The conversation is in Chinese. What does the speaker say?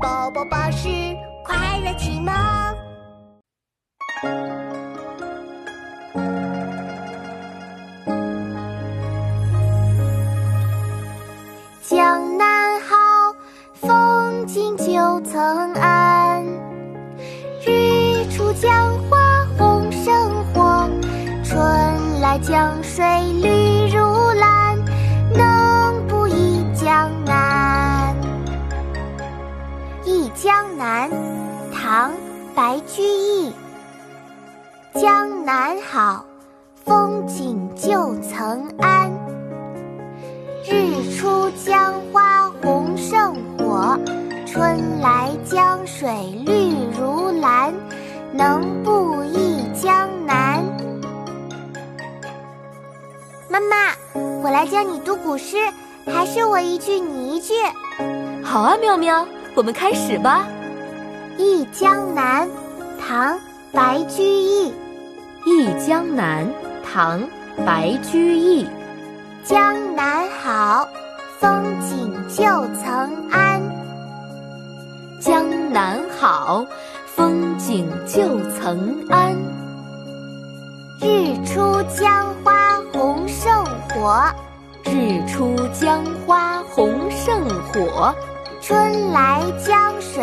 宝宝巴士快乐启蒙。江南好，风景旧曾谙。日出江花红胜火，春来江水绿如唐·白居易。江南好，风景旧曾谙。日出江花红胜火，春来江水绿如蓝。能不忆江南？妈妈，我来教你读古诗，还是我一句你一句？好啊，妙妙，我们开始吧。《忆江南》唐·白居易。《忆江南》唐·白居易。江南好，风景旧曾谙。江南好，风景旧曾谙。日出江花红胜火，日出江花红胜火。春来江水